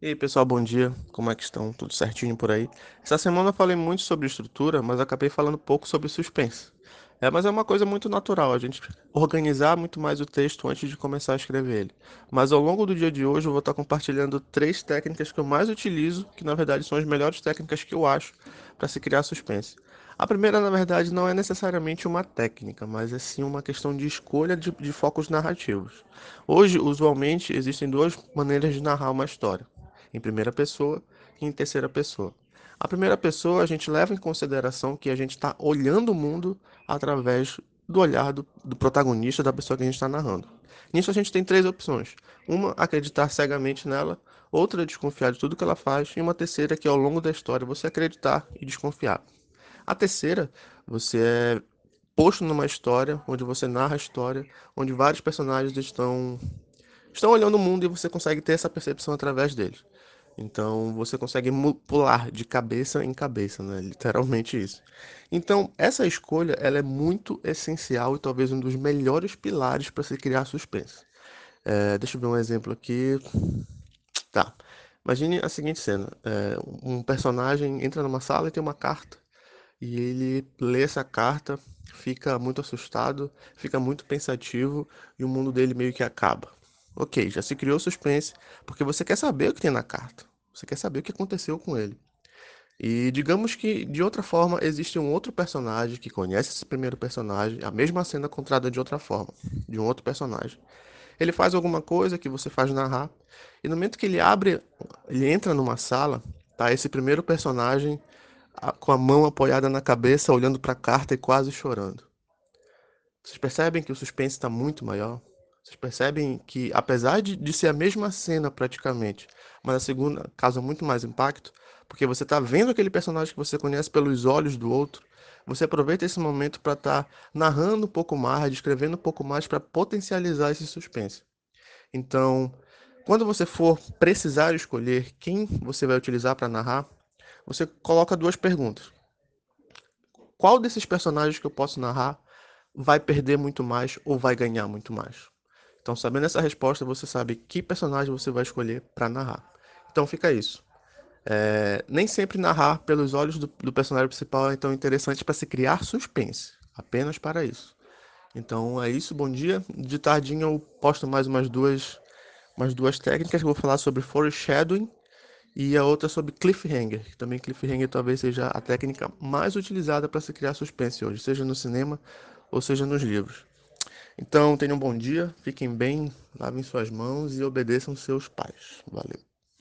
E aí, pessoal, bom dia. Como é que estão? Tudo certinho por aí? Essa semana eu falei muito sobre estrutura, mas acabei falando pouco sobre suspense. É, mas é uma coisa muito natural, a gente organizar muito mais o texto antes de começar a escrever ele. Mas ao longo do dia de hoje eu vou estar compartilhando três técnicas que eu mais utilizo, que na verdade são as melhores técnicas que eu acho para se criar suspense. A primeira, na verdade, não é necessariamente uma técnica, mas é sim uma questão de escolha de, de focos narrativos. Hoje, usualmente, existem duas maneiras de narrar uma história em primeira pessoa e em terceira pessoa. A primeira pessoa a gente leva em consideração que a gente está olhando o mundo através do olhar do, do, protagonista, da pessoa que a gente está narrando. Nisso a gente tem três opções: uma, acreditar cegamente nela, outra, desconfiar de tudo que ela faz, e uma terceira, que ao longo da história você acreditar e desconfiar. A terceira, você é posto numa história onde você narra a história, onde vários personagens estão estão olhando o mundo e você consegue ter essa percepção através deles. Então você consegue pular de cabeça em cabeça, né? Literalmente isso. Então essa escolha ela é muito essencial e talvez um dos melhores pilares para se criar suspense. É, deixa eu ver um exemplo aqui. Tá. Imagine a seguinte cena: é, um personagem entra numa sala e tem uma carta e ele lê essa carta, fica muito assustado, fica muito pensativo e o mundo dele meio que acaba. Ok, já se criou suspense, porque você quer saber o que tem na carta. Você quer saber o que aconteceu com ele. E digamos que, de outra forma, existe um outro personagem que conhece esse primeiro personagem, a mesma cena contada de outra forma, de um outro personagem. Ele faz alguma coisa que você faz narrar, e no momento que ele abre, ele entra numa sala, tá esse primeiro personagem com a mão apoiada na cabeça, olhando para a carta e quase chorando. Vocês percebem que o suspense está muito maior? Vocês percebem que, apesar de, de ser a mesma cena praticamente, mas a segunda causa muito mais impacto, porque você está vendo aquele personagem que você conhece pelos olhos do outro, você aproveita esse momento para estar tá narrando um pouco mais, descrevendo um pouco mais para potencializar esse suspense. Então, quando você for precisar escolher quem você vai utilizar para narrar, você coloca duas perguntas. Qual desses personagens que eu posso narrar vai perder muito mais ou vai ganhar muito mais? Então, sabendo essa resposta, você sabe que personagem você vai escolher para narrar. Então, fica isso. É, nem sempre narrar pelos olhos do, do personagem principal é tão interessante para se criar suspense. Apenas para isso. Então é isso, bom dia. De tardinho eu posto mais umas duas, umas duas técnicas. Eu vou falar sobre foreshadowing e a outra sobre cliffhanger. Que também cliffhanger talvez seja a técnica mais utilizada para se criar suspense hoje, seja no cinema ou seja nos livros. Então, tenham um bom dia, fiquem bem, lavem suas mãos e obedeçam seus pais. Valeu.